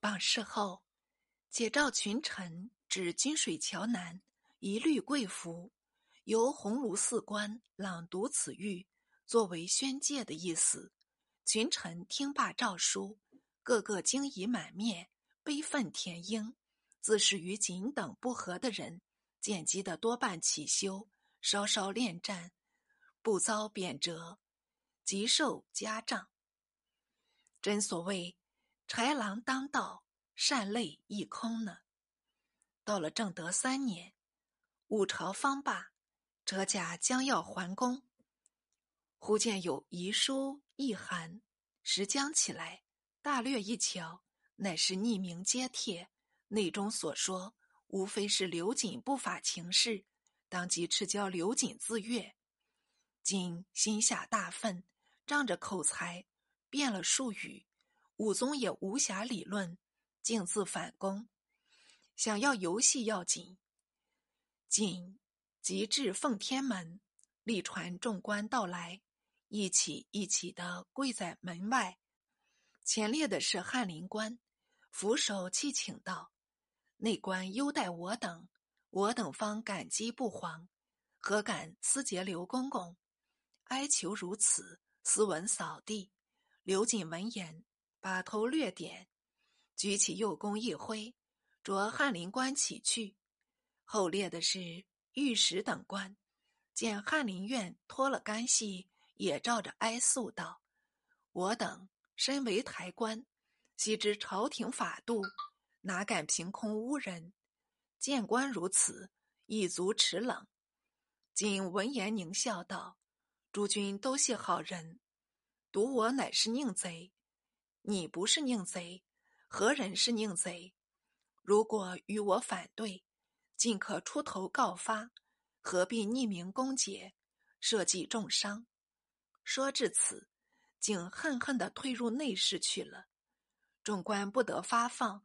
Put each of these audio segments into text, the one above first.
榜事后，解召群臣至金水桥南，一律跪服，由鸿胪寺官朗读此谕，作为宣戒的意思。群臣听罢诏书，个个惊疑满面，悲愤填膺。自是与锦等不和的人，见机的多半起修，稍稍恋战，不遭贬谪，即受家杖。真所谓豺狼当道，善类亦空呢。到了正德三年，武朝方罢，哲甲将要还宫，忽见有遗书一函，时将起来，大略一瞧，乃是匿名揭帖。内中所说，无非是刘瑾不法情事，当即斥教刘瑾自阅。瑾心下大愤，仗着口才，变了术语。武宗也无暇理论，径自反攻，想要游戏要紧。紧即至奉天门，力传众官到来，一起一起的跪在门外。前列的是翰林官，俯首泣请道。内官优待我等，我等方感激不还，何敢私结刘公公？哀求如此，斯文扫地。刘瑾闻言，把头略点，举起右弓一挥，着翰林官起去。后列的是御史等官，见翰林院脱了干系，也照着哀诉道：“我等身为台官，悉知朝廷法度。”哪敢凭空污人？见官如此，一足齿冷。今闻言狞笑道：“诸君都系好人，独我乃是宁贼。你不是宁贼，何人是宁贼？如果与我反对，尽可出头告发，何必匿名攻讦，设计重伤？”说至此，竟恨恨地退入内室去了。众官不得发放。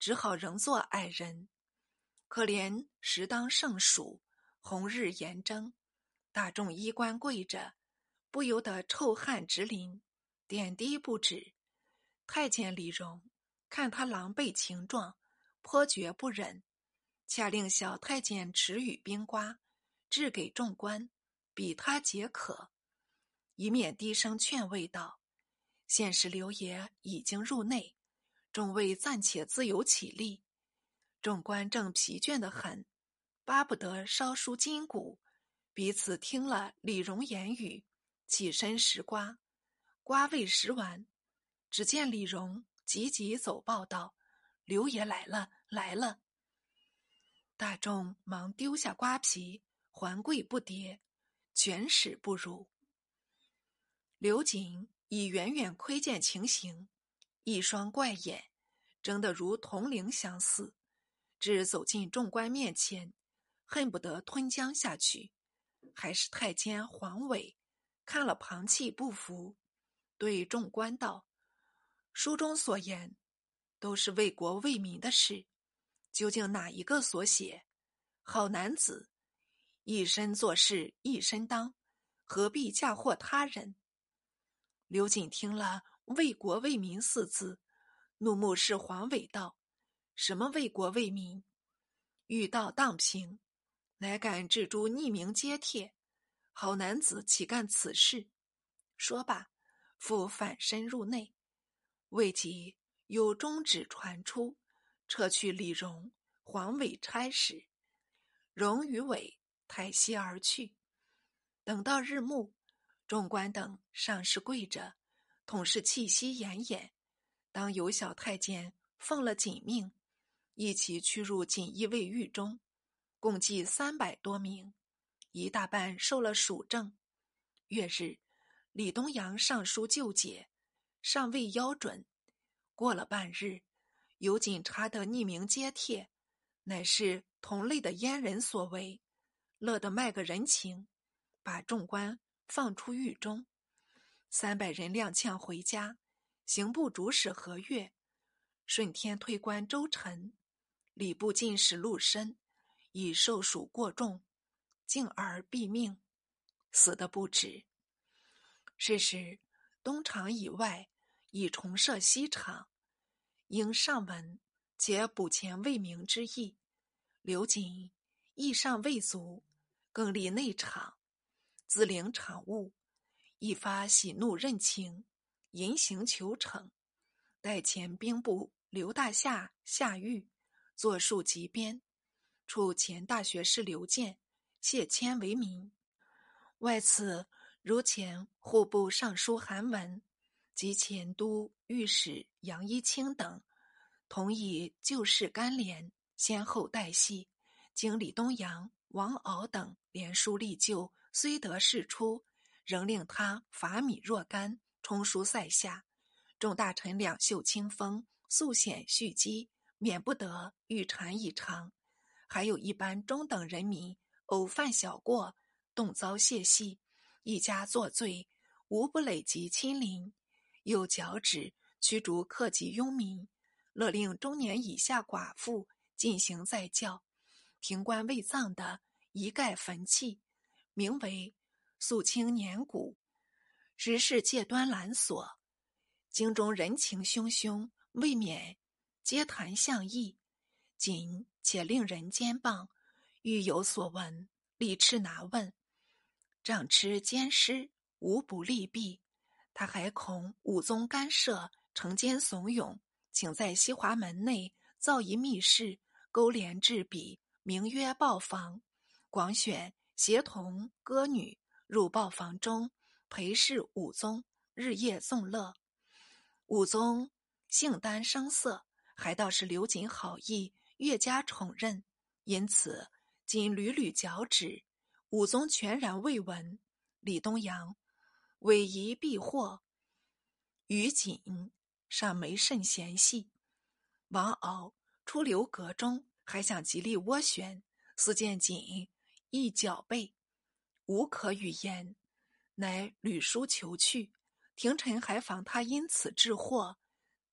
只好仍作矮人，可怜时当盛暑，红日炎蒸，大众衣冠跪着，不由得臭汗直淋，点滴不止。太监李荣看他狼狈情状，颇觉不忍，下令小太监持雨冰瓜，掷给众官，比他解渴，一面低声劝慰道：“现时刘爷已经入内。”众位暂且自由起立，众官正疲倦的很，巴不得稍舒筋骨，彼此听了李荣言语，起身拾瓜，瓜未拾完，只见李荣急急走报道：“刘爷来了，来了！”大众忙丢下瓜皮，还跪不迭，卷屎不如。刘瑾已远远窥见情形。一双怪眼，睁得如铜铃相似，只走进众官面前，恨不得吞江下去。还是太监黄伟看了旁气不服，对众官道：“书中所言，都是为国为民的事，究竟哪一个所写？好男子，一身做事一身当，何必嫁祸他人？”刘瑾听了。为国为民四字，怒目视黄伟道：“什么为国为民？欲道荡平，乃敢置诸匿名揭帖？好男子岂干此事？”说罢，复反身入内。未及有中旨传出，撤去李荣、黄伟差使，荣与伟抬膝而去。等到日暮，众官等尚是跪着。统是气息奄奄，当有小太监奉了锦命，一起驱入锦衣卫狱中，共计三百多名，一大半受了蜀政。月日，李东阳上书救解，尚未邀准。过了半日，有警察的匿名揭帖，乃是同类的阉人所为，乐得卖个人情，把众官放出狱中。三百人踉跄回家，刑部主使何月，顺天推官周臣，礼部进士陆深，已受属过重，竟而毙命，死的不止。是时东厂以外以重设西厂，应上文，且补前未明之意。刘瑾意尚未足，更立内厂，自领场务，一发喜怒任情，言行求成。待前兵部刘大夏下狱，作数急编，处前大学士刘建、谢谦为民。外此如前户部尚书韩文及前都御史杨一清等，同以旧事干连，先后代系。经李东阳、王敖等连书立就，虽得释出，仍令他伐米若干，充书塞下。众大臣两袖清风，素显蓄积，免不得欲传以长。还有一般中等人民，偶犯小过，动遭泄系，一家作罪，无不累及亲邻。又矫旨驱逐客籍庸民，勒令中年以下寡妇进行再教。停棺未葬的，一概焚弃，名为肃清年谷。时事戒端拦索，京中人情汹汹，未免皆谈相议。仅且令人监棒，欲有所闻，立斥拿问。仗持监师，无不利弊。他还恐武宗干涉，惩奸怂恿，请在西华门内造一密室，勾连制笔。名曰豹房，广选协同歌女入豹房中陪侍武宗，日夜纵乐。武宗性丹声色，还倒是刘瑾好意，越加宠任。因此仅屡屡矫旨，武宗全然未闻。李东阳委夷避祸，于瑾尚没甚嫌隙。王敖出留阁中。还想极力斡旋，似见锦亦脚背，无可语言，乃屡书求去。廷臣还防他因此致祸，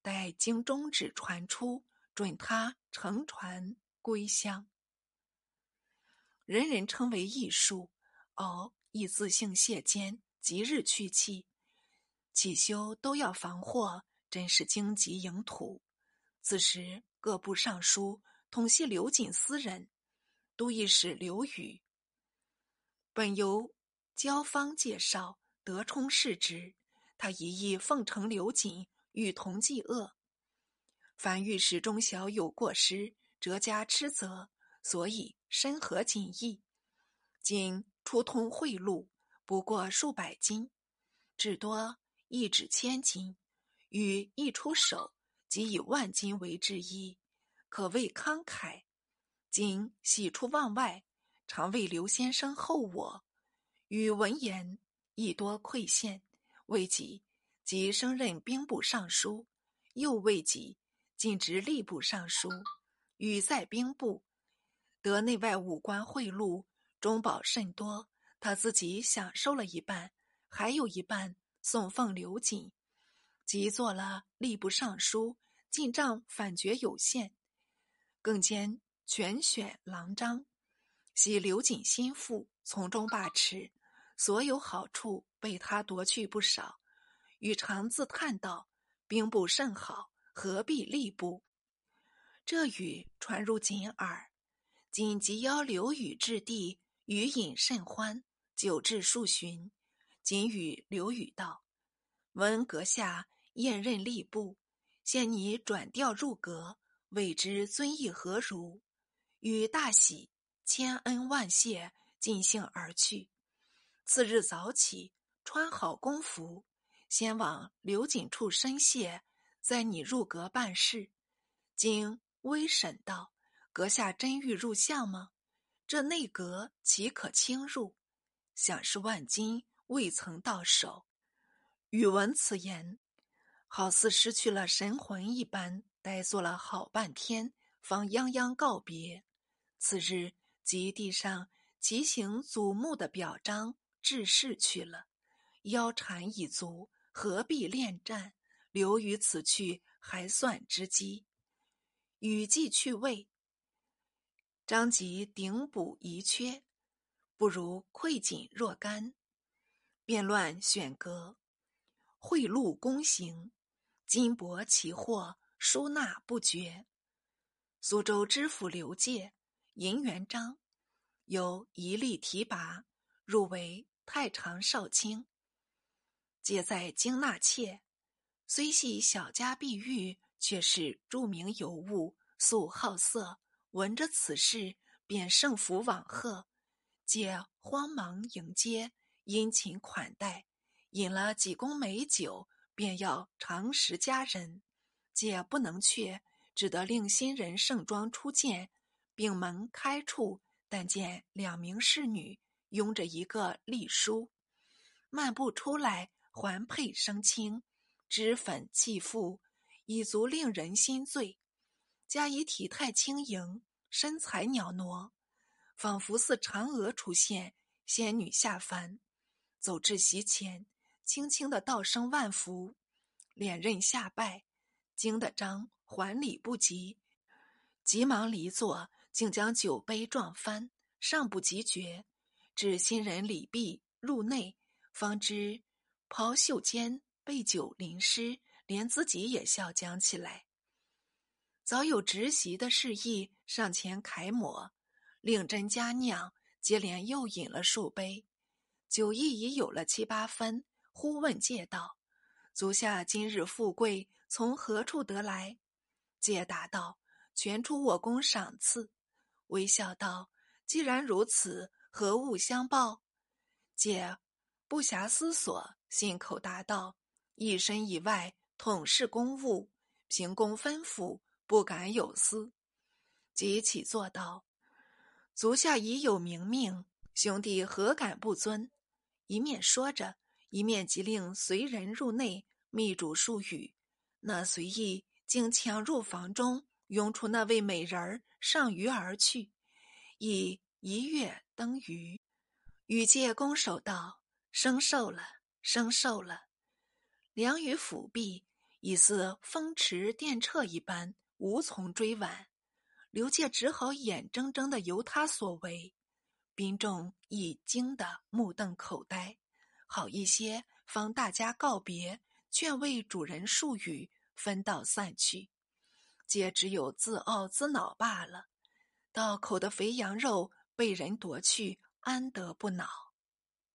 待经中旨传出，准他乘船归乡。人人称为艺术，敖亦自姓谢坚，即日去气。起修都要防祸，真是荆棘营土。此时各部尚书。统系刘瑾私人，都御史刘宇本由焦方介绍得充世职，他一意奉承刘瑾，与同济恶。凡御史中小有过失，折加斥责，所以深合锦意。仅出通贿赂不过数百金，至多一纸千金，与一出手即以万金为之一。可谓慷慨，今喜出望外，常为刘先生厚我，与闻言亦多馈献。未几，即升任兵部尚书；又未几，进职吏部尚书。与在兵部，得内外武官贿赂，中饱甚多。他自己享受了一半，还有一半送奉刘瑾。即做了吏部尚书，进账反觉有限。更兼全选郎章，系刘瑾心腹，从中把持，所有好处被他夺去不少。禹常自叹道：“兵部甚好，何必吏部？”这语传入瑾耳，瑾即邀刘禹至地，与饮甚欢，久至数旬。瑾与刘禹道：“闻阁下验任吏部，现你转调入阁。”未知尊意何如？与大喜，千恩万谢，尽兴而去。次日早起，穿好公服，先往刘瑾处申谢，再拟入阁办事。经微审道：“阁下真欲入相吗？这内阁岂可轻入？想是万金未曾到手。”宇闻此言，好似失去了神魂一般。呆坐了好半天，方泱泱告别。次日即地上奇形祖墓的表彰致仕去了。腰缠已足，何必恋战？留于此去，还算之机。雨季去位，张籍顶补遗缺，不如窥锦若干。变乱选阁，贿赂公行，金帛奇货。输纳不绝。苏州知府刘介、银元璋，由一力提拔，入为太常少卿。皆在京纳妾，虽系小家碧玉，却是著名尤物，素好色。闻着此事，便盛服往贺，姐慌忙迎接，殷勤款待，饮了几公美酒，便要长食佳人，姐不能却。只得令新人盛装出见，并门开处，但见两名侍女拥着一个隶书，漫步出来，环佩生青，脂粉气肤，已足令人心醉。加以体态轻盈，身材袅娜，仿佛似嫦娥出现，仙女下凡。走至席前，轻轻的道声万福，脸刃下拜，惊得张。还礼不及，急忙离座，竟将酒杯撞翻，尚不及觉，至新人礼毕入内，方知袍袖间被酒淋湿，连自己也笑僵起来。早有执席的示意，上前楷抹，令真佳酿，接连又饮了数杯，酒意已有了七八分，忽问借道：“足下今日富贵，从何处得来？”解答道：“全出我宫赏赐。”微笑道：“既然如此，何物相报？”解不暇思索，信口答道：“一身以外，统是公务，凭公吩咐，不敢有私。”即起坐道：“足下已有明命，兄弟何敢不遵？”一面说着，一面即令随人入内密嘱数语。那随意。竟抢入房中，拥出那位美人儿，上鱼而去。以一跃登鱼，羽介拱手道：“生受了，生受了。”两语抚臂，已似风驰电掣一般，无从追挽。刘介只好眼睁睁的由他所为，宾众已惊得目瞪口呆。好一些，方大家告别，劝慰主人数语。分道散去，皆只有自傲自恼罢了。道口的肥羊肉被人夺去，安得不恼？